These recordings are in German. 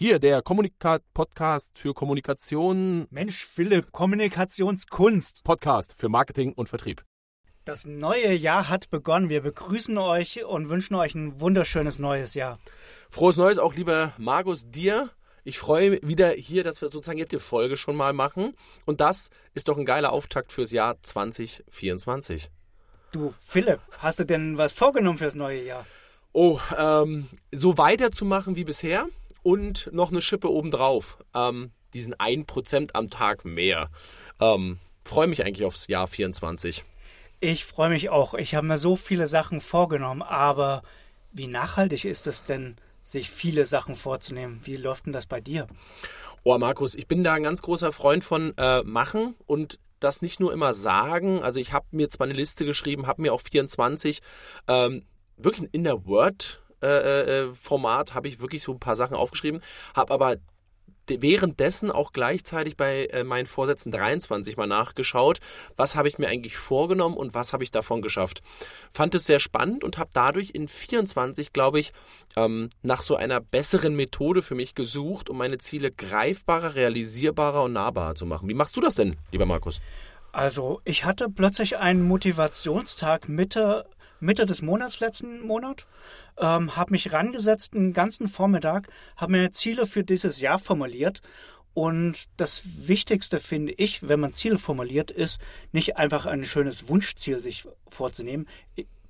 Hier der Kommunikat-Podcast für Kommunikation. Mensch, Philipp, Kommunikationskunst. Podcast für Marketing und Vertrieb. Das neue Jahr hat begonnen. Wir begrüßen euch und wünschen euch ein wunderschönes neues Jahr. Frohes Neues auch, lieber Markus, dir. Ich freue mich wieder hier, dass wir sozusagen jetzt die Folge schon mal machen. Und das ist doch ein geiler Auftakt fürs Jahr 2024. Du, Philipp, hast du denn was vorgenommen fürs neue Jahr? Oh, ähm, so weiterzumachen wie bisher und noch eine Schippe obendrauf. Ähm, diesen 1% am Tag mehr. Ähm, freue mich eigentlich aufs Jahr 24. Ich freue mich auch. Ich habe mir so viele Sachen vorgenommen, aber wie nachhaltig ist es denn, sich viele Sachen vorzunehmen? Wie läuft denn das bei dir? Oh, Markus, ich bin da ein ganz großer Freund von äh, machen und das nicht nur immer sagen. Also ich habe mir zwar eine Liste geschrieben, habe mir auch 24 ähm, wirklich in der Word Format habe ich wirklich so ein paar Sachen aufgeschrieben, habe aber währenddessen auch gleichzeitig bei äh, meinen Vorsätzen 23 mal nachgeschaut, was habe ich mir eigentlich vorgenommen und was habe ich davon geschafft. Fand es sehr spannend und habe dadurch in 24, glaube ich, ähm, nach so einer besseren Methode für mich gesucht, um meine Ziele greifbarer, realisierbarer und nahbarer zu machen. Wie machst du das denn, lieber Markus? Also, ich hatte plötzlich einen Motivationstag Mitte Mitte des Monats letzten Monat, ähm, habe mich rangesetzt einen ganzen Vormittag, habe mir Ziele für dieses Jahr formuliert und das Wichtigste finde ich, wenn man Ziele formuliert, ist nicht einfach ein schönes Wunschziel sich vorzunehmen.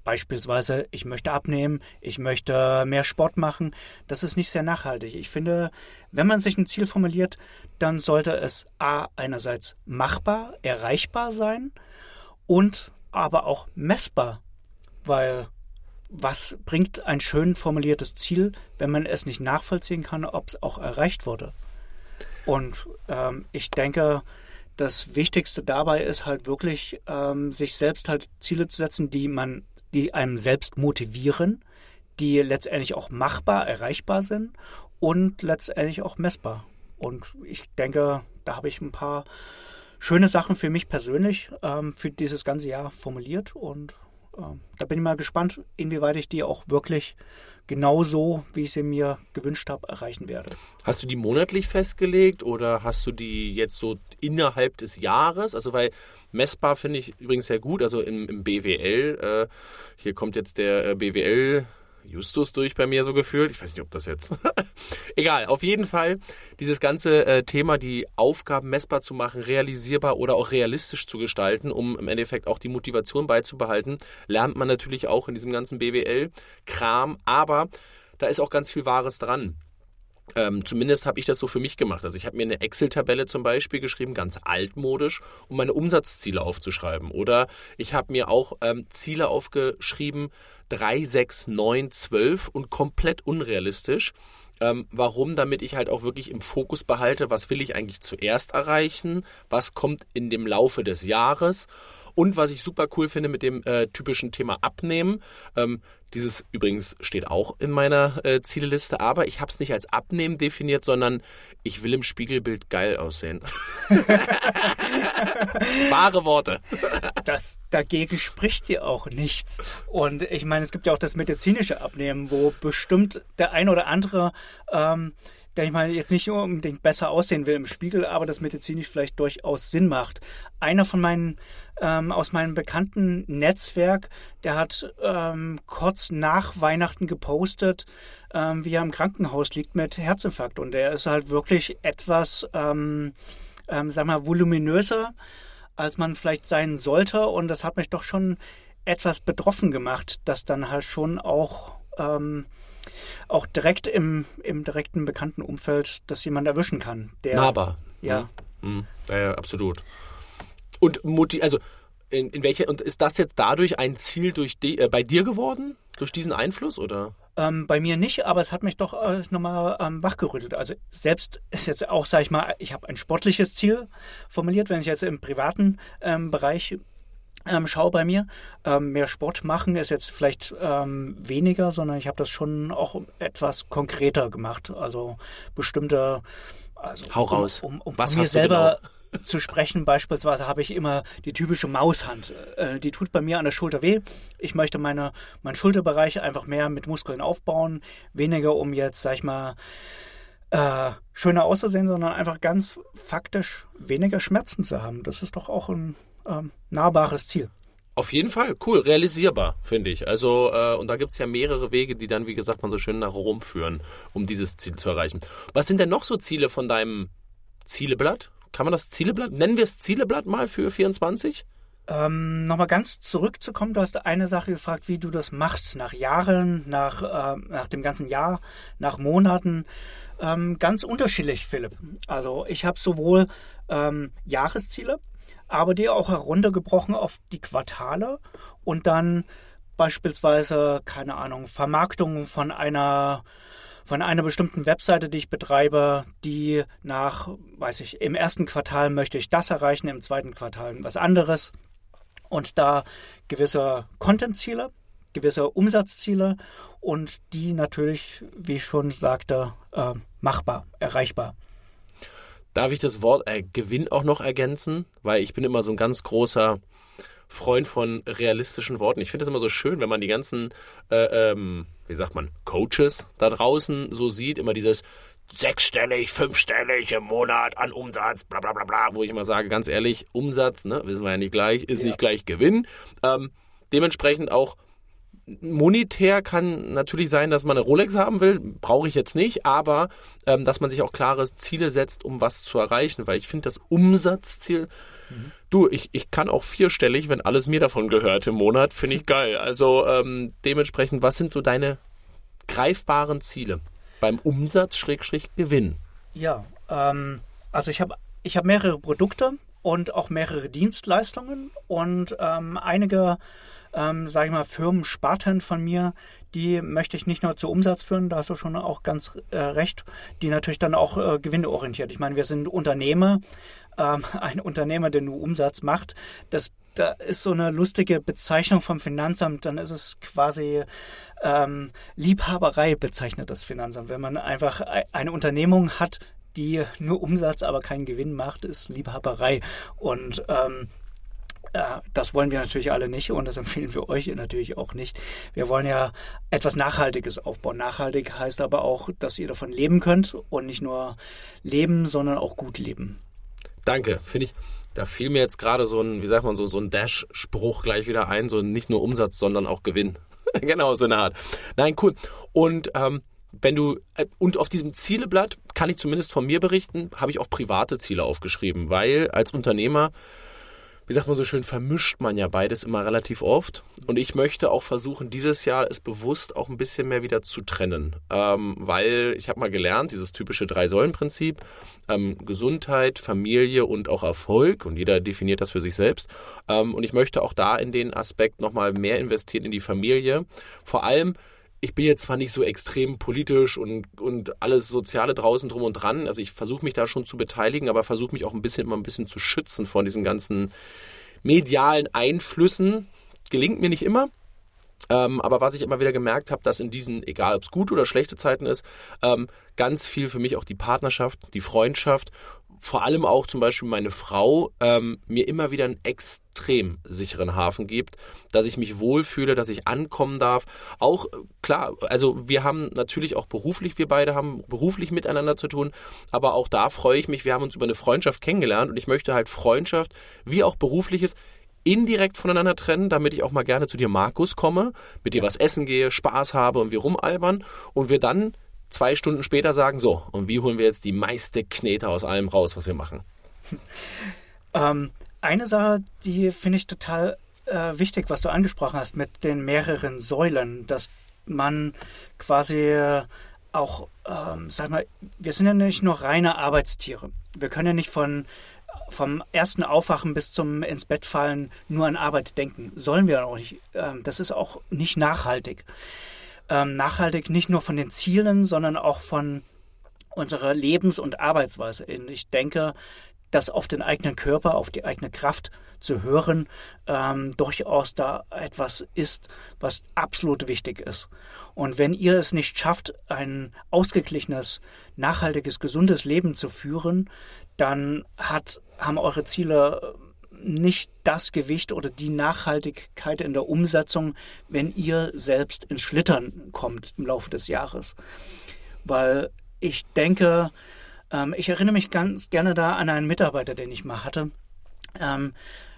Beispielsweise, ich möchte abnehmen, ich möchte mehr Sport machen. Das ist nicht sehr nachhaltig. Ich finde, wenn man sich ein Ziel formuliert, dann sollte es A einerseits machbar, erreichbar sein und aber auch messbar weil was bringt ein schön formuliertes Ziel, wenn man es nicht nachvollziehen kann, ob es auch erreicht wurde? Und ähm, ich denke, das Wichtigste dabei ist halt wirklich, ähm, sich selbst halt Ziele zu setzen, die man, die einem selbst motivieren, die letztendlich auch machbar, erreichbar sind und letztendlich auch messbar. Und ich denke, da habe ich ein paar schöne Sachen für mich persönlich ähm, für dieses ganze Jahr formuliert und da bin ich mal gespannt, inwieweit ich die auch wirklich genauso, wie ich sie mir gewünscht habe, erreichen werde. Hast du die monatlich festgelegt oder hast du die jetzt so innerhalb des Jahres? Also weil messbar finde ich übrigens sehr gut. Also im, im BWL, äh, hier kommt jetzt der äh, BWL Justus durch bei mir so gefühlt. Ich weiß nicht, ob das jetzt. Egal, auf jeden Fall dieses ganze äh, Thema, die Aufgaben messbar zu machen, realisierbar oder auch realistisch zu gestalten, um im Endeffekt auch die Motivation beizubehalten, lernt man natürlich auch in diesem ganzen BWL-Kram. Aber da ist auch ganz viel Wahres dran. Ähm, zumindest habe ich das so für mich gemacht. Also ich habe mir eine Excel-Tabelle zum Beispiel geschrieben, ganz altmodisch, um meine Umsatzziele aufzuschreiben. Oder ich habe mir auch ähm, Ziele aufgeschrieben, 3, 6, 9, 12 und komplett unrealistisch. Ähm, warum? Damit ich halt auch wirklich im Fokus behalte, was will ich eigentlich zuerst erreichen, was kommt in dem Laufe des Jahres und was ich super cool finde mit dem äh, typischen Thema Abnehmen, ähm, dieses übrigens steht auch in meiner äh, Zielliste, aber ich habe es nicht als Abnehmen definiert, sondern ich will im Spiegelbild geil aussehen. Wahre Worte. Das dagegen spricht dir auch nichts. Und ich meine, es gibt ja auch das medizinische Abnehmen, wo bestimmt der ein oder andere ähm, der ich mal jetzt nicht unbedingt besser aussehen will im Spiegel, aber das medizinisch vielleicht durchaus Sinn macht. Einer von meinen ähm, aus meinem bekannten Netzwerk, der hat ähm, kurz nach Weihnachten gepostet, ähm, wie er im Krankenhaus liegt mit Herzinfarkt und er ist halt wirklich etwas, ähm, ähm, sag mal, voluminöser, als man vielleicht sein sollte und das hat mich doch schon etwas betroffen gemacht, dass dann halt schon auch ähm, auch direkt im, im direkten bekannten Umfeld das jemand erwischen kann. Der, Nahbar. Ja. Mhm. ja. absolut. Und also in, in welcher und ist das jetzt dadurch ein Ziel durch die, äh, bei dir geworden durch diesen Einfluss oder? Ähm, bei mir nicht, aber es hat mich doch äh, nochmal ähm, wachgerüttelt. Also selbst ist jetzt auch, sag ich mal, ich habe ein sportliches Ziel formuliert, wenn ich jetzt im privaten ähm, Bereich ähm, schau bei mir. Ähm, mehr Sport machen ist jetzt vielleicht ähm, weniger, sondern ich habe das schon auch etwas konkreter gemacht. Also bestimmte. Also, Hau raus. Um, um, um Was von mir selber genau? Zu sprechen, beispielsweise habe ich immer die typische Maushand. Äh, die tut bei mir an der Schulter weh. Ich möchte meine, meinen Schulterbereich einfach mehr mit Muskeln aufbauen, weniger um jetzt, sag ich mal, äh, schöner auszusehen, sondern einfach ganz faktisch weniger Schmerzen zu haben. Das ist doch auch ein ähm, nahbares Ziel. Auf jeden Fall, cool, realisierbar, finde ich. Also, äh, und da gibt es ja mehrere Wege, die dann, wie gesagt, man so schön nach Rom führen, um dieses Ziel zu erreichen. Was sind denn noch so Ziele von deinem Zieleblatt? Kann man das Zieleblatt? Nennen wir es Zieleblatt mal für 24? Ähm, Nochmal ganz zurückzukommen, du hast eine Sache gefragt, wie du das machst, nach Jahren, nach, äh, nach dem ganzen Jahr, nach Monaten. Ähm, ganz unterschiedlich, Philipp. Also ich habe sowohl ähm, Jahresziele, aber die auch heruntergebrochen auf die Quartale und dann beispielsweise, keine Ahnung, Vermarktung von einer von einer bestimmten Webseite, die ich betreibe, die nach, weiß ich, im ersten Quartal möchte ich das erreichen, im zweiten Quartal was anderes. Und da gewisse Content-Ziele, gewisse Umsatzziele und die natürlich, wie ich schon sagte, äh, machbar, erreichbar. Darf ich das Wort äh, Gewinn auch noch ergänzen? Weil ich bin immer so ein ganz großer Freund von realistischen Worten. Ich finde es immer so schön, wenn man die ganzen, äh, ähm, wie sagt man, Coaches da draußen so sieht, immer dieses sechsstellig, fünfstellig im Monat an Umsatz, bla bla bla bla, wo ich immer sage, ganz ehrlich, Umsatz, ne, wissen wir ja nicht gleich, ist ja. nicht gleich Gewinn. Ähm, dementsprechend auch monetär kann natürlich sein, dass man eine Rolex haben will, brauche ich jetzt nicht, aber ähm, dass man sich auch klare Ziele setzt, um was zu erreichen, weil ich finde das Umsatzziel, mhm. Du, ich, ich kann auch vierstellig, wenn alles mir davon gehört im Monat, finde ich geil. Also ähm, dementsprechend, was sind so deine greifbaren Ziele beim Umsatz-Gewinn? Ja, ähm, also ich habe ich hab mehrere Produkte und auch mehrere Dienstleistungen und ähm, einige ähm, sage ich mal, Firmensparten von mir, die möchte ich nicht nur zu Umsatz führen, da hast du schon auch ganz äh, recht, die natürlich dann auch äh, gewinnorientiert. Ich meine, wir sind Unternehmer, ähm, ein Unternehmer, der nur Umsatz macht, das da ist so eine lustige Bezeichnung vom Finanzamt, dann ist es quasi ähm, Liebhaberei bezeichnet das Finanzamt. Wenn man einfach eine Unternehmung hat, die nur Umsatz, aber keinen Gewinn macht, ist Liebhaberei. Und ähm, äh, das wollen wir natürlich alle nicht und das empfehlen wir euch natürlich auch nicht. Wir wollen ja etwas Nachhaltiges aufbauen. Nachhaltig heißt aber auch, dass ihr davon leben könnt und nicht nur leben, sondern auch gut leben. Danke, finde ich. Da fiel mir jetzt gerade so ein, wie sagt man, so, so ein Dash-Spruch gleich wieder ein, so nicht nur Umsatz, sondern auch Gewinn. genau, so eine Art. Nein, cool. Und ähm, wenn du äh, und auf diesem Zieleblatt kann ich zumindest von mir berichten, habe ich auch private Ziele aufgeschrieben, weil als Unternehmer wie sagt man so schön, vermischt man ja beides immer relativ oft. Und ich möchte auch versuchen, dieses Jahr es bewusst auch ein bisschen mehr wieder zu trennen. Ähm, weil ich habe mal gelernt, dieses typische Drei-Säulen-Prinzip, ähm, Gesundheit, Familie und auch Erfolg. Und jeder definiert das für sich selbst. Ähm, und ich möchte auch da in den Aspekt nochmal mehr investieren in die Familie. Vor allem, ich bin jetzt zwar nicht so extrem politisch und, und alles Soziale draußen drum und dran, also ich versuche mich da schon zu beteiligen, aber versuche mich auch ein bisschen immer ein bisschen zu schützen von diesen ganzen medialen Einflüssen. Gelingt mir nicht immer. Ähm, aber was ich immer wieder gemerkt habe, dass in diesen, egal ob es gute oder schlechte Zeiten ist, ähm, ganz viel für mich auch die Partnerschaft, die Freundschaft vor allem auch zum Beispiel meine Frau ähm, mir immer wieder einen extrem sicheren Hafen gibt, dass ich mich wohlfühle, dass ich ankommen darf. Auch klar, also wir haben natürlich auch beruflich, wir beide haben beruflich miteinander zu tun, aber auch da freue ich mich, wir haben uns über eine Freundschaft kennengelernt und ich möchte halt Freundschaft wie auch berufliches indirekt voneinander trennen, damit ich auch mal gerne zu dir, Markus, komme, mit dir was essen gehe, Spaß habe und wir rumalbern und wir dann zwei Stunden später sagen, so, und wie holen wir jetzt die meiste Knete aus allem raus, was wir machen? Ähm, eine Sache, die finde ich total äh, wichtig, was du angesprochen hast mit den mehreren Säulen, dass man quasi auch, ähm, sag mal, wir sind ja nicht nur reine Arbeitstiere. Wir können ja nicht von vom ersten Aufwachen bis zum ins Bett fallen nur an Arbeit denken. Sollen wir auch nicht. Ähm, das ist auch nicht nachhaltig ähm, nachhaltig nicht nur von den Zielen, sondern auch von unserer Lebens- und Arbeitsweise in. Ich denke, dass auf den eigenen Körper, auf die eigene Kraft zu hören, ähm, durchaus da etwas ist, was absolut wichtig ist. Und wenn ihr es nicht schafft, ein ausgeglichenes, nachhaltiges, gesundes Leben zu führen, dann hat, haben eure Ziele nicht das Gewicht oder die Nachhaltigkeit in der Umsetzung, wenn ihr selbst ins Schlittern kommt im Laufe des Jahres. Weil ich denke, ähm, ich erinnere mich ganz gerne da an einen Mitarbeiter, den ich mal hatte. Ähm,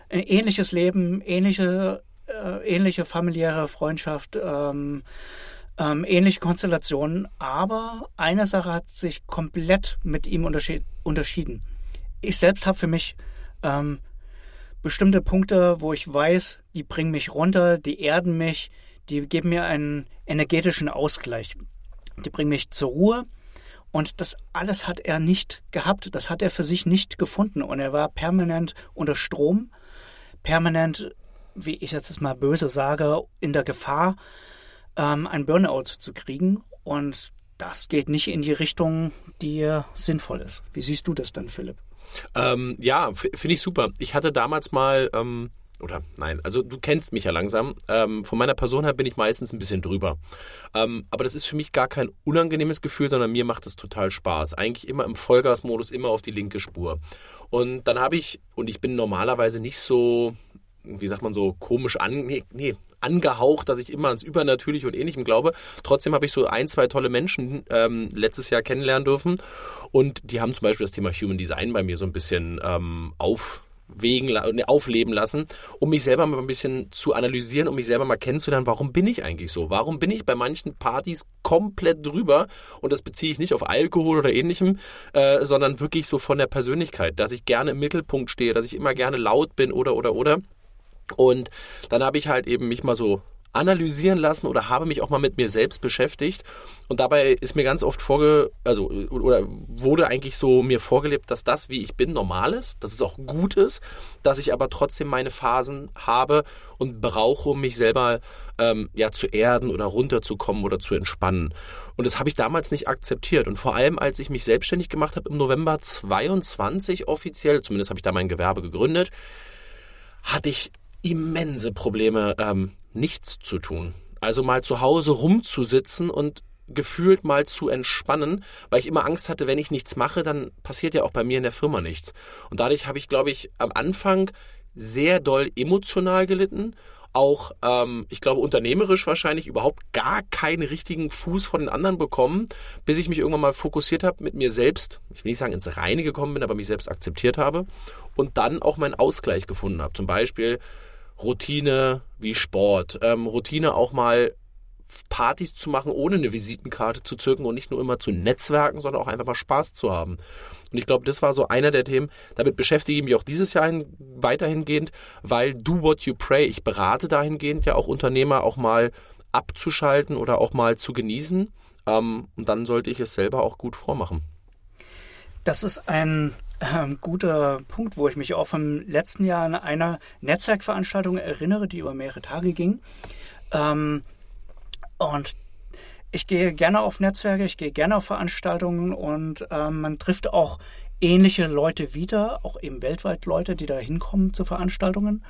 ein ähnliches Leben, ähnliche, äh, ähnliche familiäre Freundschaft, ähm, ähm, ähnliche Konstellationen, aber eine Sache hat sich komplett mit ihm unterschied unterschieden. Ich selbst habe für mich ähm, bestimmte Punkte, wo ich weiß, die bringen mich runter, die erden mich, die geben mir einen energetischen Ausgleich. Die bringen mich zur Ruhe. Und das alles hat er nicht gehabt. Das hat er für sich nicht gefunden. Und er war permanent unter Strom, permanent, wie ich jetzt mal böse sage, in der Gefahr, ähm, ein Burnout zu kriegen. Und das geht nicht in die Richtung, die sinnvoll ist. Wie siehst du das dann, Philipp? Ähm, ja, finde ich super. Ich hatte damals mal, ähm, oder nein, also du kennst mich ja langsam. Ähm, von meiner Person her bin ich meistens ein bisschen drüber. Ähm, aber das ist für mich gar kein unangenehmes Gefühl, sondern mir macht es total Spaß. Eigentlich immer im Vollgasmodus, immer auf die linke Spur. Und dann habe ich, und ich bin normalerweise nicht so, wie sagt man so, komisch an, nee, nee angehaucht, dass ich immer ans Übernatürliche und Ähnlichem glaube. Trotzdem habe ich so ein, zwei tolle Menschen ähm, letztes Jahr kennenlernen dürfen. Und die haben zum Beispiel das Thema Human Design bei mir so ein bisschen ähm, auf wegen, aufleben lassen, um mich selber mal ein bisschen zu analysieren, um mich selber mal kennenzulernen, warum bin ich eigentlich so? Warum bin ich bei manchen Partys komplett drüber? Und das beziehe ich nicht auf Alkohol oder ähnlichem, äh, sondern wirklich so von der Persönlichkeit, dass ich gerne im Mittelpunkt stehe, dass ich immer gerne laut bin oder oder oder. Und dann habe ich halt eben mich mal so analysieren lassen oder habe mich auch mal mit mir selbst beschäftigt und dabei ist mir ganz oft vorge also oder wurde eigentlich so mir vorgelebt, dass das wie ich bin normal ist, dass es auch gut ist, dass ich aber trotzdem meine Phasen habe und brauche, um mich selber ähm, ja zu erden oder runterzukommen oder zu entspannen. Und das habe ich damals nicht akzeptiert und vor allem als ich mich selbstständig gemacht habe im November 22 offiziell, zumindest habe ich da mein Gewerbe gegründet, hatte ich immense Probleme, ähm, nichts zu tun. Also mal zu Hause rumzusitzen und gefühlt mal zu entspannen, weil ich immer Angst hatte, wenn ich nichts mache, dann passiert ja auch bei mir in der Firma nichts. Und dadurch habe ich, glaube ich, am Anfang sehr doll emotional gelitten. Auch, ähm, ich glaube, unternehmerisch wahrscheinlich überhaupt gar keinen richtigen Fuß von den anderen bekommen, bis ich mich irgendwann mal fokussiert habe, mit mir selbst, ich will nicht sagen ins Reine gekommen bin, aber mich selbst akzeptiert habe und dann auch meinen Ausgleich gefunden habe. Zum Beispiel Routine wie Sport. Ähm, Routine auch mal Partys zu machen, ohne eine Visitenkarte zu zücken und nicht nur immer zu netzwerken, sondern auch einfach mal Spaß zu haben. Und ich glaube, das war so einer der Themen. Damit beschäftige ich mich auch dieses Jahr weiterhingehend, weil Do What You Pray. Ich berate dahingehend ja auch Unternehmer auch mal abzuschalten oder auch mal zu genießen. Ähm, und dann sollte ich es selber auch gut vormachen. Das ist ein ähm, guter Punkt, wo ich mich auch vom letzten Jahr an einer Netzwerkveranstaltung erinnere, die über mehrere Tage ging. Ähm, und ich gehe gerne auf Netzwerke, ich gehe gerne auf Veranstaltungen und ähm, man trifft auch ähnliche Leute wieder, auch eben weltweit Leute, die da hinkommen zu Veranstaltungen.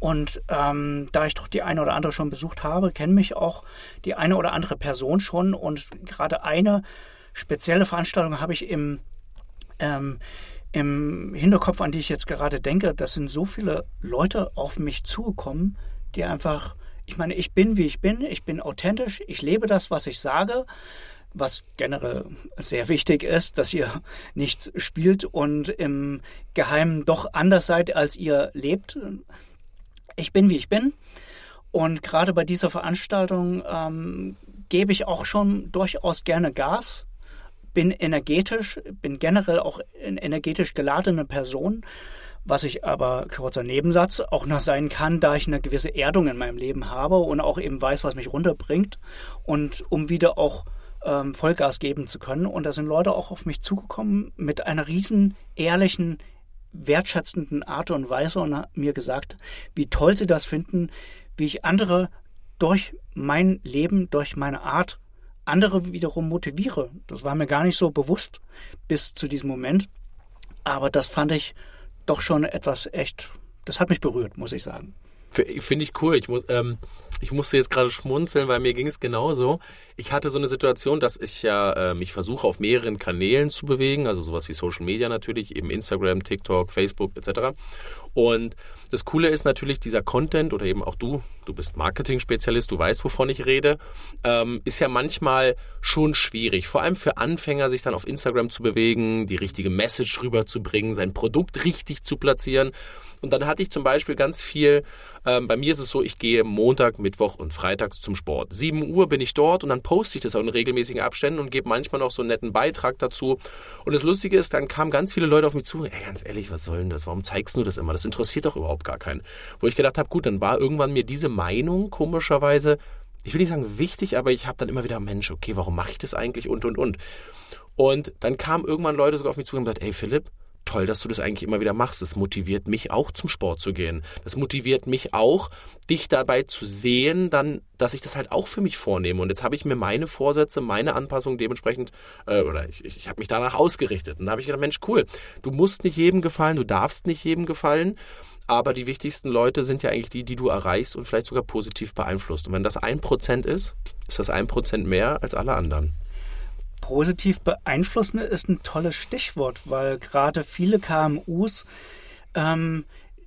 Und ähm, da ich doch die eine oder andere schon besucht habe, kenne mich auch die eine oder andere Person schon. Und gerade eine spezielle Veranstaltung habe ich im ähm, im Hinterkopf, an die ich jetzt gerade denke, das sind so viele Leute auf mich zugekommen, die einfach, ich meine, ich bin wie ich bin, ich bin authentisch, ich lebe das, was ich sage, was generell sehr wichtig ist, dass ihr nichts spielt und im Geheimen doch anders seid, als ihr lebt. Ich bin wie ich bin. Und gerade bei dieser Veranstaltung ähm, gebe ich auch schon durchaus gerne Gas bin energetisch, bin generell auch eine energetisch geladene Person, was ich aber, kurzer Nebensatz, auch noch sein kann, da ich eine gewisse Erdung in meinem Leben habe und auch eben weiß, was mich runterbringt und um wieder auch ähm, Vollgas geben zu können. Und da sind Leute auch auf mich zugekommen mit einer riesen ehrlichen, wertschätzenden Art und Weise und mir gesagt, wie toll sie das finden, wie ich andere durch mein Leben, durch meine Art andere wiederum motiviere. Das war mir gar nicht so bewusst bis zu diesem Moment. Aber das fand ich doch schon etwas echt, das hat mich berührt, muss ich sagen. Finde ich cool. Ich muss, ähm, ich musste jetzt gerade schmunzeln, weil mir ging es genauso. Ich hatte so eine Situation, dass ich ja äh, mich versuche, auf mehreren Kanälen zu bewegen, also sowas wie Social Media natürlich, eben Instagram, TikTok, Facebook etc. Und das Coole ist natürlich, dieser Content oder eben auch du, du bist Marketing-Spezialist, du weißt, wovon ich rede, ähm, ist ja manchmal schon schwierig. Vor allem für Anfänger, sich dann auf Instagram zu bewegen, die richtige Message rüberzubringen, sein Produkt richtig zu platzieren. Und dann hatte ich zum Beispiel ganz viel, ähm, bei mir ist es so, ich gehe Montag, Mittwoch und Freitags zum Sport. 7 Uhr bin ich dort und dann poste ich das auch in regelmäßigen Abständen und gebe manchmal noch so einen netten Beitrag dazu. Und das Lustige ist, dann kamen ganz viele Leute auf mich zu, ey, ganz ehrlich, was soll denn das? Warum zeigst du das immer? Das interessiert doch überhaupt gar keinen. Wo ich gedacht habe, gut, dann war irgendwann mir diese Meinung komischerweise, ich will nicht sagen wichtig, aber ich habe dann immer wieder, Mensch, okay, warum mache ich das eigentlich und und und. Und dann kamen irgendwann Leute sogar auf mich zu und gesagt, ey Philipp, toll, dass du das eigentlich immer wieder machst. Das motiviert mich auch zum Sport zu gehen. Das motiviert mich auch, dich dabei zu sehen, dann, dass ich das halt auch für mich vornehme. Und jetzt habe ich mir meine Vorsätze, meine Anpassungen dementsprechend, äh, oder ich, ich habe mich danach ausgerichtet. Und da habe ich gedacht, Mensch, cool, du musst nicht jedem gefallen, du darfst nicht jedem gefallen. Aber die wichtigsten Leute sind ja eigentlich die, die du erreichst und vielleicht sogar positiv beeinflusst. Und wenn das ein Prozent ist, ist das ein Prozent mehr als alle anderen positiv beeinflussen ist ein tolles Stichwort, weil gerade viele KMUs ähm,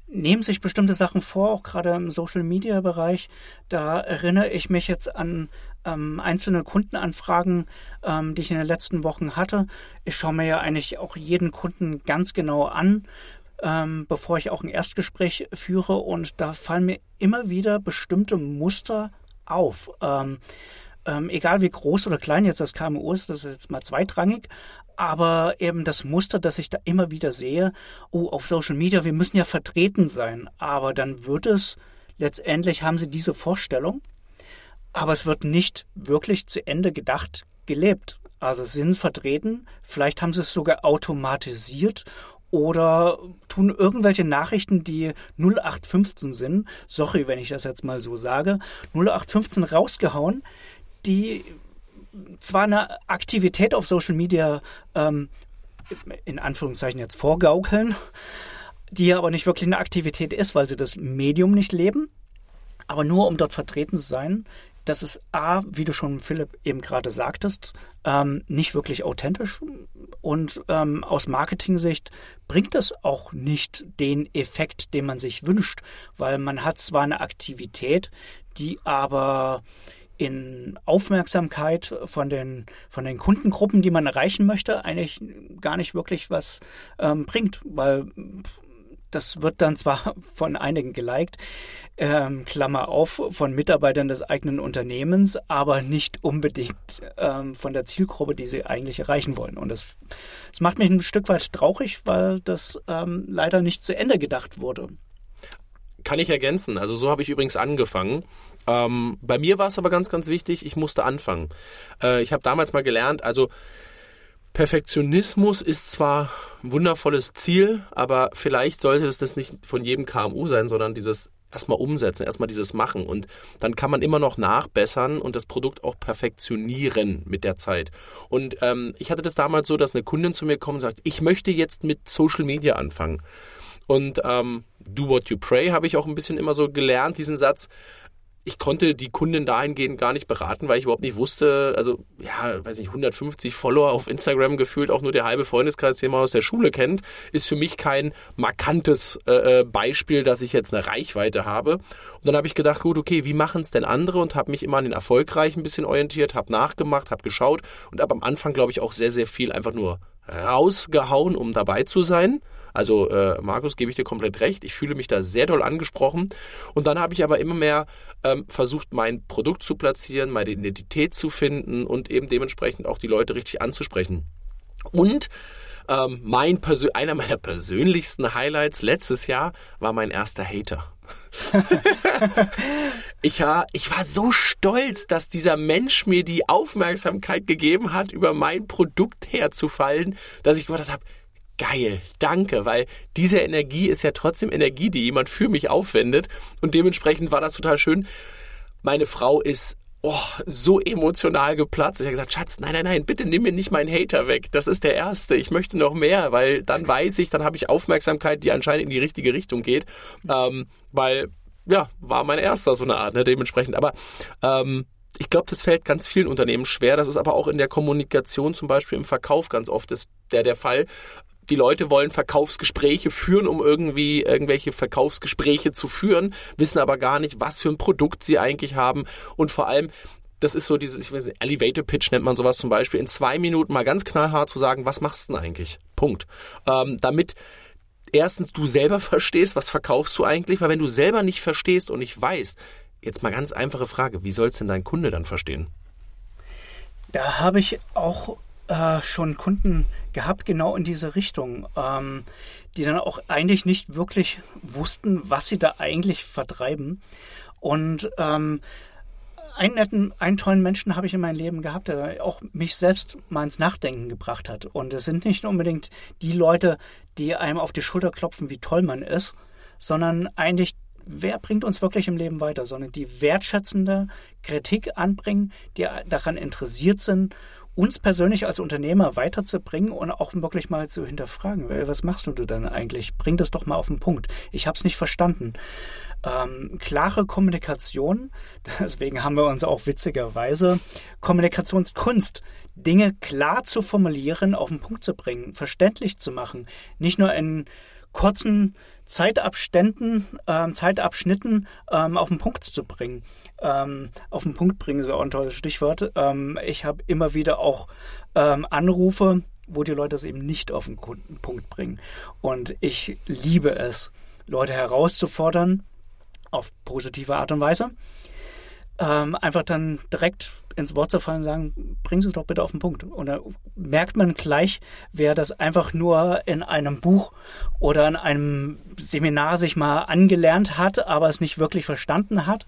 nehmen sich bestimmte Sachen vor, auch gerade im Social-Media-Bereich. Da erinnere ich mich jetzt an ähm, einzelne Kundenanfragen, ähm, die ich in den letzten Wochen hatte. Ich schaue mir ja eigentlich auch jeden Kunden ganz genau an, ähm, bevor ich auch ein Erstgespräch führe. Und da fallen mir immer wieder bestimmte Muster auf. Ähm, ähm, egal wie groß oder klein jetzt das KMU ist, das ist jetzt mal zweitrangig, aber eben das Muster, das ich da immer wieder sehe, oh, auf Social Media, wir müssen ja vertreten sein, aber dann wird es, letztendlich haben sie diese Vorstellung, aber es wird nicht wirklich zu Ende gedacht, gelebt. Also sind vertreten, vielleicht haben sie es sogar automatisiert oder tun irgendwelche Nachrichten, die 0815 sind, sorry, wenn ich das jetzt mal so sage, 0815 rausgehauen, die zwar eine Aktivität auf Social Media ähm, in Anführungszeichen jetzt vorgaukeln, die aber nicht wirklich eine Aktivität ist, weil sie das Medium nicht leben, aber nur um dort vertreten zu sein, das ist A, wie du schon Philipp eben gerade sagtest, ähm, nicht wirklich authentisch. Und ähm, aus Marketing-Sicht bringt es auch nicht den Effekt, den man sich wünscht, weil man hat zwar eine Aktivität, die aber in Aufmerksamkeit von den, von den Kundengruppen, die man erreichen möchte, eigentlich gar nicht wirklich was ähm, bringt, weil das wird dann zwar von einigen geliked, ähm, Klammer auf, von Mitarbeitern des eigenen Unternehmens, aber nicht unbedingt ähm, von der Zielgruppe, die sie eigentlich erreichen wollen. Und das, das macht mich ein Stück weit traurig, weil das ähm, leider nicht zu Ende gedacht wurde. Kann ich ergänzen. Also so habe ich übrigens angefangen. Ähm, bei mir war es aber ganz, ganz wichtig, ich musste anfangen. Äh, ich habe damals mal gelernt, also Perfektionismus ist zwar ein wundervolles Ziel, aber vielleicht sollte es das nicht von jedem KMU sein, sondern dieses erstmal umsetzen, erstmal dieses machen und dann kann man immer noch nachbessern und das Produkt auch perfektionieren mit der Zeit. Und ähm, ich hatte das damals so, dass eine Kundin zu mir kommt und sagt, ich möchte jetzt mit Social Media anfangen. Und ähm, do what you pray habe ich auch ein bisschen immer so gelernt, diesen Satz ich konnte die Kundin dahingehend gar nicht beraten, weil ich überhaupt nicht wusste, also ja, weiß nicht, 150 Follower auf Instagram gefühlt, auch nur der halbe Freundeskreis, den man aus der Schule kennt, ist für mich kein markantes äh, äh Beispiel, dass ich jetzt eine Reichweite habe. Und dann habe ich gedacht, gut, okay, wie machen es denn andere und habe mich immer an den Erfolgreichen ein bisschen orientiert, habe nachgemacht, habe geschaut und habe am Anfang, glaube ich, auch sehr, sehr viel einfach nur rausgehauen, um dabei zu sein. Also äh, Markus, gebe ich dir komplett recht. Ich fühle mich da sehr doll angesprochen. Und dann habe ich aber immer mehr ähm, versucht, mein Produkt zu platzieren, meine Identität zu finden und eben dementsprechend auch die Leute richtig anzusprechen. Und ähm, mein Persö einer meiner persönlichsten Highlights letztes Jahr war mein erster Hater. ich, war, ich war so stolz, dass dieser Mensch mir die Aufmerksamkeit gegeben hat, über mein Produkt herzufallen, dass ich gedacht habe, geil, danke, weil diese Energie ist ja trotzdem Energie, die jemand für mich aufwendet und dementsprechend war das total schön. Meine Frau ist oh, so emotional geplatzt. Ich habe gesagt, Schatz, nein, nein, nein, bitte nimm mir nicht meinen Hater weg. Das ist der erste. Ich möchte noch mehr, weil dann weiß ich, dann habe ich Aufmerksamkeit, die anscheinend in die richtige Richtung geht. Ähm, weil ja, war mein erster so eine Art, ne, dementsprechend. Aber ähm, ich glaube, das fällt ganz vielen Unternehmen schwer. Das ist aber auch in der Kommunikation, zum Beispiel im Verkauf, ganz oft ist der der Fall. Die Leute wollen Verkaufsgespräche führen, um irgendwie irgendwelche Verkaufsgespräche zu führen, wissen aber gar nicht, was für ein Produkt sie eigentlich haben und vor allem das ist so dieses, ich weiß nicht, Elevator Pitch nennt man sowas zum Beispiel, in zwei Minuten mal ganz knallhart zu sagen, was machst du denn eigentlich? Punkt. Ähm, damit erstens du selber verstehst, was verkaufst du eigentlich, weil wenn du selber nicht verstehst und nicht weißt, jetzt mal ganz einfache Frage, wie soll es denn dein Kunde dann verstehen? Da habe ich auch äh, schon Kunden gehabt, genau in diese Richtung, ähm, die dann auch eigentlich nicht wirklich wussten, was sie da eigentlich vertreiben. Und ähm, einen netten, einen tollen Menschen habe ich in meinem Leben gehabt, der auch mich selbst mal ins Nachdenken gebracht hat. Und es sind nicht unbedingt die Leute, die einem auf die Schulter klopfen, wie toll man ist, sondern eigentlich, wer bringt uns wirklich im Leben weiter, sondern die wertschätzende Kritik anbringen, die daran interessiert sind uns persönlich als Unternehmer weiterzubringen und auch wirklich mal zu hinterfragen, was machst du denn eigentlich? Bring das doch mal auf den Punkt. Ich habe es nicht verstanden. Ähm, klare Kommunikation, deswegen haben wir uns auch witzigerweise Kommunikationskunst, Dinge klar zu formulieren, auf den Punkt zu bringen, verständlich zu machen, nicht nur in kurzen Zeitabständen, ähm, Zeitabschnitten ähm, auf den Punkt zu bringen. Ähm, auf den Punkt bringen ist auch ein tolles Stichwort. Ähm, ich habe immer wieder auch ähm, Anrufe, wo die Leute es eben nicht auf den Punkt bringen. Und ich liebe es, Leute herauszufordern, auf positive Art und Weise. Ähm, einfach dann direkt ins Wort zu fallen und sagen, bringen Sie es doch bitte auf den Punkt. Und da merkt man gleich, wer das einfach nur in einem Buch oder in einem Seminar sich mal angelernt hat, aber es nicht wirklich verstanden hat,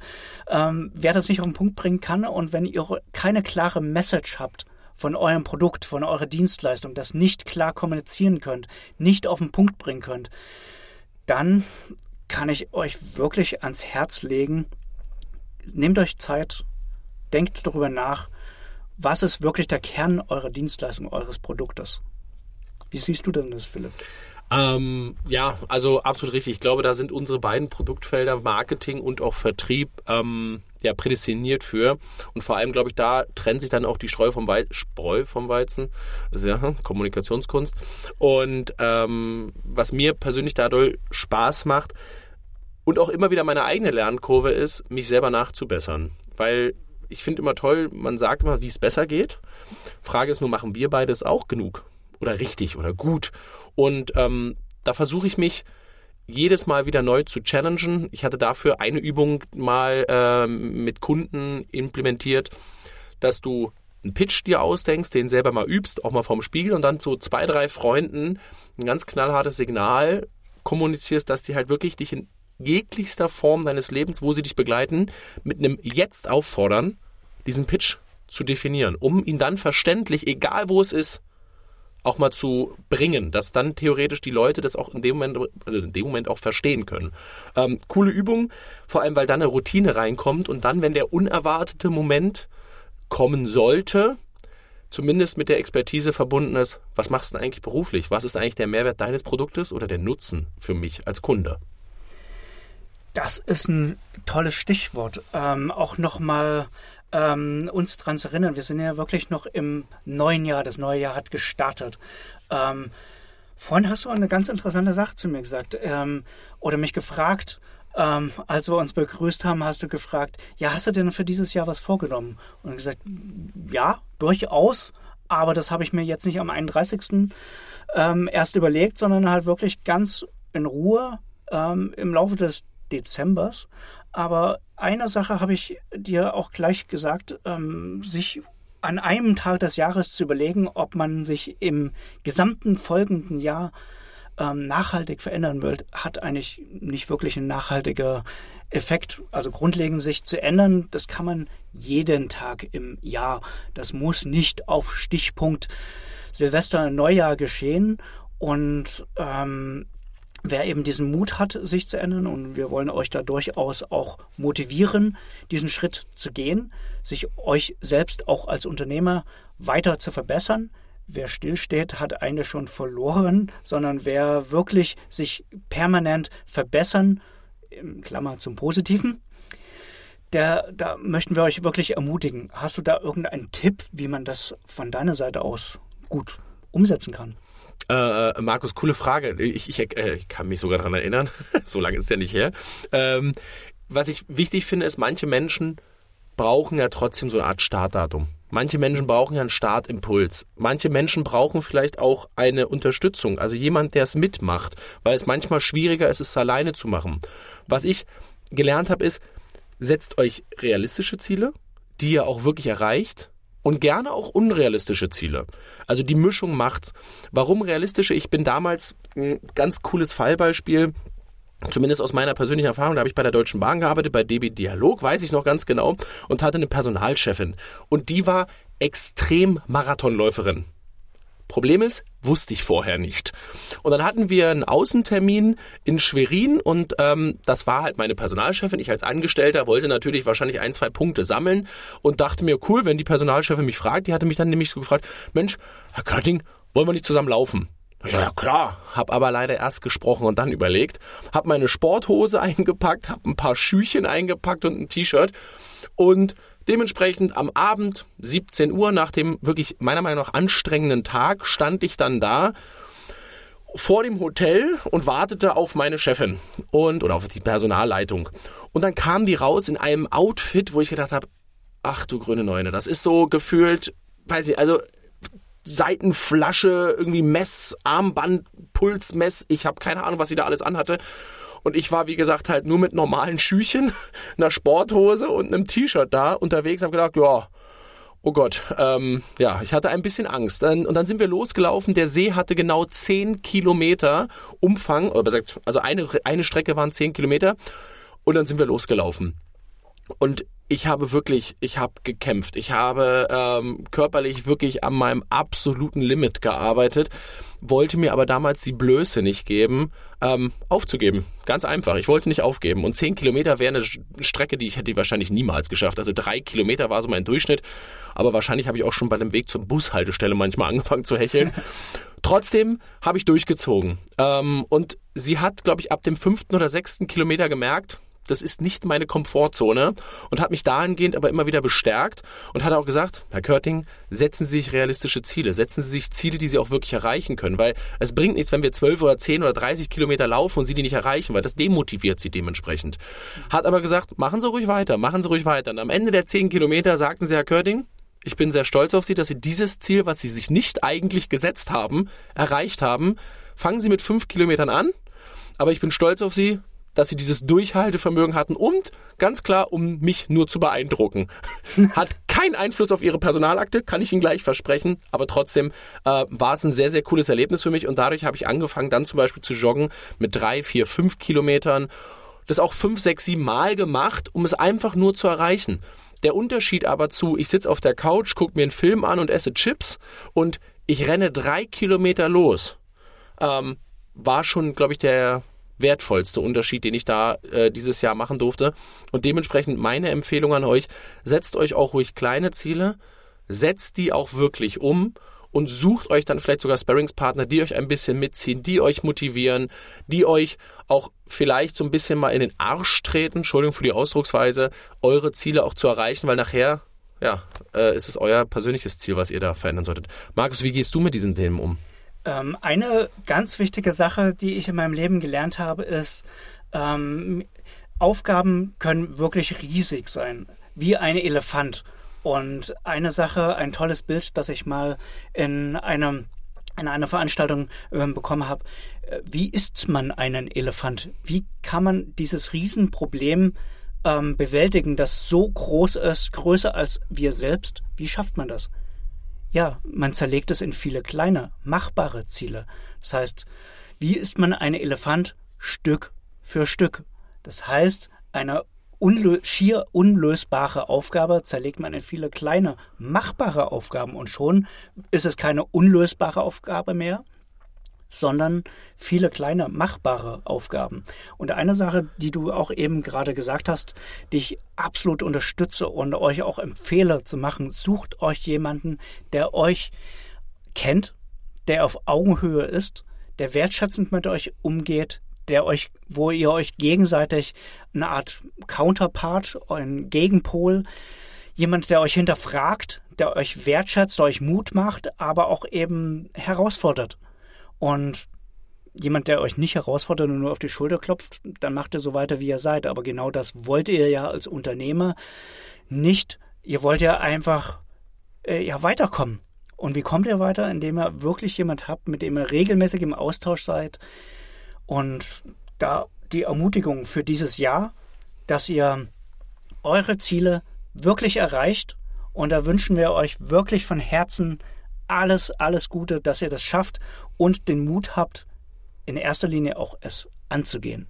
ähm, wer das nicht auf den Punkt bringen kann. Und wenn ihr keine klare Message habt, von eurem Produkt, von eurer Dienstleistung, das nicht klar kommunizieren könnt, nicht auf den Punkt bringen könnt, dann kann ich euch wirklich ans Herz legen, nehmt euch Zeit, denkt darüber nach, was ist wirklich der Kern eurer Dienstleistung, eures Produktes. Wie siehst du denn das, Philipp? Ähm, ja, also absolut richtig. Ich glaube, da sind unsere beiden Produktfelder Marketing und auch Vertrieb ähm, ja prädestiniert für. Und vor allem, glaube ich, da trennt sich dann auch die Streu vom, Wei Spreu vom Weizen. Ja Kommunikationskunst. Und ähm, was mir persönlich dadurch Spaß macht und auch immer wieder meine eigene Lernkurve ist, mich selber nachzubessern. Weil ich finde immer toll, man sagt immer, wie es besser geht. Frage ist nur, machen wir beides auch genug? Oder richtig oder gut? Und ähm, da versuche ich mich jedes Mal wieder neu zu challengen. Ich hatte dafür eine Übung mal ähm, mit Kunden implementiert, dass du einen Pitch dir ausdenkst, den selber mal übst, auch mal vorm Spiegel und dann zu zwei, drei Freunden ein ganz knallhartes Signal kommunizierst, dass die halt wirklich dich in jeglichster Form deines Lebens, wo sie dich begleiten, mit einem Jetzt auffordern, diesen Pitch zu definieren, um ihn dann verständlich, egal wo es ist, auch mal zu bringen, dass dann theoretisch die Leute das auch in dem Moment, also in dem Moment auch verstehen können. Ähm, coole Übung, vor allem weil dann eine Routine reinkommt und dann, wenn der unerwartete Moment kommen sollte, zumindest mit der Expertise verbunden ist, was machst du denn eigentlich beruflich? Was ist eigentlich der Mehrwert deines Produktes oder der Nutzen für mich als Kunde? Das ist ein tolles Stichwort. Ähm, auch nochmal ähm, uns daran zu erinnern, wir sind ja wirklich noch im neuen Jahr. Das neue Jahr hat gestartet. Ähm, vorhin hast du eine ganz interessante Sache zu mir gesagt ähm, oder mich gefragt. Ähm, als wir uns begrüßt haben, hast du gefragt, ja, hast du denn für dieses Jahr was vorgenommen? Und gesagt, ja, durchaus, aber das habe ich mir jetzt nicht am 31. Ähm, erst überlegt, sondern halt wirklich ganz in Ruhe ähm, im Laufe des Dezembers. Aber eine Sache habe ich dir auch gleich gesagt, ähm, sich an einem Tag des Jahres zu überlegen, ob man sich im gesamten folgenden Jahr ähm, nachhaltig verändern will, hat eigentlich nicht wirklich ein nachhaltiger Effekt. Also grundlegend sich zu ändern, das kann man jeden Tag im Jahr. Das muss nicht auf Stichpunkt Silvester, Neujahr geschehen. Und ähm, wer eben diesen Mut hat, sich zu ändern, und wir wollen euch da durchaus auch motivieren, diesen Schritt zu gehen, sich euch selbst auch als Unternehmer weiter zu verbessern. Wer stillsteht, hat eine schon verloren, sondern wer wirklich sich permanent verbessern in Klammer zum Positiven. Der, da möchten wir euch wirklich ermutigen. Hast du da irgendeinen Tipp, wie man das von deiner Seite aus gut umsetzen kann? Äh, Markus, coole Frage. Ich, ich, äh, ich kann mich sogar daran erinnern. so lange ist es ja nicht her. Ähm, was ich wichtig finde, ist, manche Menschen brauchen ja trotzdem so eine Art Startdatum. Manche Menschen brauchen ja einen Startimpuls. Manche Menschen brauchen vielleicht auch eine Unterstützung, also jemand, der es mitmacht, weil es manchmal schwieriger ist, es alleine zu machen. Was ich gelernt habe, ist, setzt euch realistische Ziele, die ihr auch wirklich erreicht und gerne auch unrealistische Ziele. Also die Mischung macht's. Warum realistische? Ich bin damals ein ganz cooles Fallbeispiel. Zumindest aus meiner persönlichen Erfahrung, da habe ich bei der Deutschen Bahn gearbeitet, bei DB Dialog, weiß ich noch ganz genau, und hatte eine Personalchefin. Und die war extrem Marathonläuferin. Problem ist, wusste ich vorher nicht. Und dann hatten wir einen Außentermin in Schwerin und ähm, das war halt meine Personalchefin. Ich als Angestellter wollte natürlich wahrscheinlich ein, zwei Punkte sammeln und dachte mir, cool, wenn die Personalchefin mich fragt, die hatte mich dann nämlich so gefragt, Mensch, Herr Kötting, wollen wir nicht zusammen laufen? Ja, ja, klar. Hab aber leider erst gesprochen und dann überlegt. Hab meine Sporthose eingepackt, hab ein paar Schüchen eingepackt und ein T-Shirt. Und dementsprechend am Abend, 17 Uhr, nach dem wirklich meiner Meinung nach anstrengenden Tag, stand ich dann da vor dem Hotel und wartete auf meine Chefin und oder auf die Personalleitung. Und dann kam die raus in einem Outfit, wo ich gedacht habe, ach du grüne Neune, das ist so gefühlt, weiß ich, also Seitenflasche, irgendwie Mess, Armband, Pulsmess. Ich habe keine Ahnung, was sie da alles anhatte. Und ich war, wie gesagt, halt nur mit normalen Schüchen, einer Sporthose und einem T-Shirt da unterwegs. Habe gedacht, ja, oh Gott, ähm, ja, ich hatte ein bisschen Angst. Und dann sind wir losgelaufen. Der See hatte genau 10 Kilometer Umfang, also eine, eine Strecke waren 10 Kilometer. Und dann sind wir losgelaufen. Und ich habe wirklich, ich habe gekämpft. Ich habe ähm, körperlich wirklich an meinem absoluten Limit gearbeitet, wollte mir aber damals die Blöße nicht geben, ähm, aufzugeben. Ganz einfach. Ich wollte nicht aufgeben. Und zehn Kilometer wäre eine Strecke, die ich hätte wahrscheinlich niemals geschafft. Also drei Kilometer war so mein Durchschnitt. Aber wahrscheinlich habe ich auch schon bei dem Weg zur Bushaltestelle manchmal angefangen zu hecheln. Trotzdem habe ich durchgezogen. Ähm, und sie hat, glaube ich, ab dem fünften oder sechsten Kilometer gemerkt, das ist nicht meine Komfortzone und hat mich dahingehend aber immer wieder bestärkt und hat auch gesagt, Herr Körting, setzen Sie sich realistische Ziele, setzen Sie sich Ziele, die Sie auch wirklich erreichen können, weil es bringt nichts, wenn wir 12 oder 10 oder 30 Kilometer laufen und Sie die nicht erreichen, weil das demotiviert Sie dementsprechend. Hat aber gesagt, machen Sie ruhig weiter, machen Sie ruhig weiter. Und am Ende der 10 Kilometer sagten Sie, Herr Körting, ich bin sehr stolz auf Sie, dass Sie dieses Ziel, was Sie sich nicht eigentlich gesetzt haben, erreicht haben. Fangen Sie mit 5 Kilometern an, aber ich bin stolz auf Sie, dass sie dieses Durchhaltevermögen hatten und ganz klar, um mich nur zu beeindrucken. Hat keinen Einfluss auf ihre Personalakte, kann ich Ihnen gleich versprechen, aber trotzdem äh, war es ein sehr, sehr cooles Erlebnis für mich und dadurch habe ich angefangen, dann zum Beispiel zu joggen mit drei, vier, fünf Kilometern. Das auch fünf, sechs, sieben Mal gemacht, um es einfach nur zu erreichen. Der Unterschied aber zu, ich sitze auf der Couch, gucke mir einen Film an und esse Chips und ich renne drei Kilometer los, ähm, war schon, glaube ich, der wertvollste Unterschied, den ich da äh, dieses Jahr machen durfte. Und dementsprechend meine Empfehlung an euch, setzt euch auch ruhig kleine Ziele, setzt die auch wirklich um und sucht euch dann vielleicht sogar Sparringspartner, die euch ein bisschen mitziehen, die euch motivieren, die euch auch vielleicht so ein bisschen mal in den Arsch treten, Entschuldigung für die Ausdrucksweise, eure Ziele auch zu erreichen, weil nachher, ja, äh, ist es euer persönliches Ziel, was ihr da verändern solltet. Markus, wie gehst du mit diesen Themen um? Ähm, eine ganz wichtige Sache, die ich in meinem Leben gelernt habe, ist, ähm, Aufgaben können wirklich riesig sein, wie ein Elefant. Und eine Sache, ein tolles Bild, das ich mal in einem in einer Veranstaltung äh, bekommen habe. Äh, wie isst man einen Elefant? Wie kann man dieses Riesenproblem ähm, bewältigen, das so groß ist, größer als wir selbst? Wie schafft man das? Ja, man zerlegt es in viele kleine, machbare Ziele. Das heißt, wie isst man einen Elefant Stück für Stück? Das heißt, eine unlö schier unlösbare Aufgabe zerlegt man in viele kleine, machbare Aufgaben und schon ist es keine unlösbare Aufgabe mehr, sondern viele kleine machbare Aufgaben. Und eine Sache, die du auch eben gerade gesagt hast, die ich absolut unterstütze und euch auch empfehle zu machen, sucht euch jemanden, der euch kennt, der auf Augenhöhe ist, der wertschätzend mit euch umgeht, der euch, wo ihr euch gegenseitig eine Art Counterpart, ein Gegenpol, jemand, der euch hinterfragt, der euch wertschätzt, euch Mut macht, aber auch eben herausfordert. Und jemand, der euch nicht herausfordert und nur auf die Schulter klopft, dann macht ihr so weiter, wie ihr seid. Aber genau das wollt ihr ja als Unternehmer nicht. Ihr wollt ja einfach äh, ja weiterkommen. Und wie kommt ihr weiter? Indem ihr wirklich jemand habt, mit dem ihr regelmäßig im Austausch seid. Und da die Ermutigung für dieses Jahr, dass ihr eure Ziele wirklich erreicht. Und da wünschen wir euch wirklich von Herzen alles, alles Gute, dass ihr das schafft und den Mut habt, in erster Linie auch es anzugehen.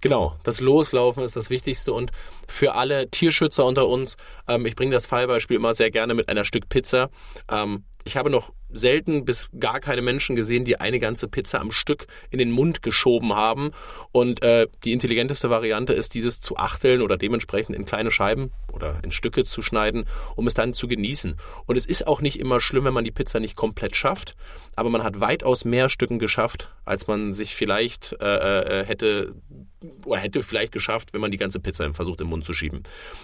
Genau, das Loslaufen ist das Wichtigste und für alle Tierschützer unter uns, ähm, ich bringe das Fallbeispiel immer sehr gerne mit einer Stück Pizza. Ähm, ich habe noch selten bis gar keine Menschen gesehen, die eine ganze Pizza am Stück in den Mund geschoben haben. Und äh, die intelligenteste Variante ist, dieses zu achteln oder dementsprechend in kleine Scheiben oder in Stücke zu schneiden, um es dann zu genießen. Und es ist auch nicht immer schlimm, wenn man die Pizza nicht komplett schafft, aber man hat weitaus mehr Stücken geschafft, als man sich vielleicht äh, äh, hätte oder hätte vielleicht geschafft, wenn man die ganze Pizza versucht im Mund zu schieben.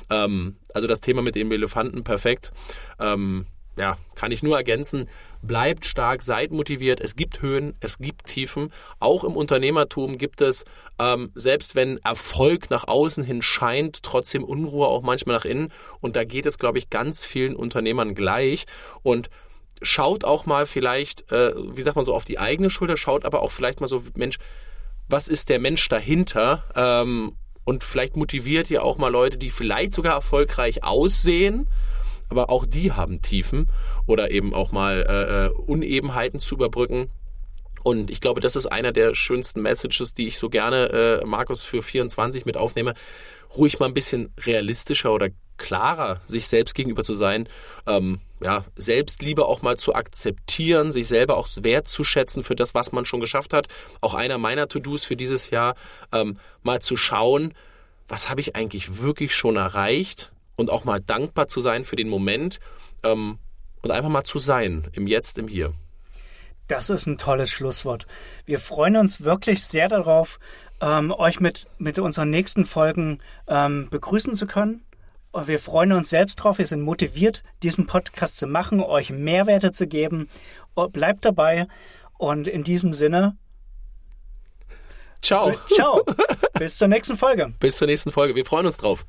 Ähm, also das Thema mit dem Elefanten perfekt. Ähm, ja, kann ich nur ergänzen, bleibt stark, seid motiviert. Es gibt Höhen, es gibt Tiefen. Auch im Unternehmertum gibt es, ähm, selbst wenn Erfolg nach außen hin scheint, trotzdem Unruhe auch manchmal nach innen. Und da geht es, glaube ich, ganz vielen Unternehmern gleich. Und schaut auch mal vielleicht, äh, wie sagt man so, auf die eigene Schulter, schaut aber auch vielleicht mal so, Mensch, was ist der Mensch dahinter? Ähm, und vielleicht motiviert ihr auch mal Leute, die vielleicht sogar erfolgreich aussehen, aber auch die haben Tiefen oder eben auch mal äh, äh, Unebenheiten zu überbrücken. Und ich glaube, das ist einer der schönsten Messages, die ich so gerne, äh, Markus, für 24 mit aufnehme. Ruhig mal ein bisschen realistischer oder klarer sich selbst gegenüber zu sein. Ähm, ja, Selbstliebe auch mal zu akzeptieren, sich selber auch wertzuschätzen für das, was man schon geschafft hat. Auch einer meiner To-Dos für dieses Jahr, ähm, mal zu schauen, was habe ich eigentlich wirklich schon erreicht und auch mal dankbar zu sein für den Moment ähm, und einfach mal zu sein, im Jetzt, im Hier. Das ist ein tolles Schlusswort. Wir freuen uns wirklich sehr darauf, ähm, euch mit, mit unseren nächsten Folgen ähm, begrüßen zu können. Wir freuen uns selbst drauf. Wir sind motiviert, diesen Podcast zu machen, euch Mehrwerte zu geben. Oh, bleibt dabei. Und in diesem Sinne. Ciao. Ciao. Bis zur nächsten Folge. Bis zur nächsten Folge. Wir freuen uns drauf.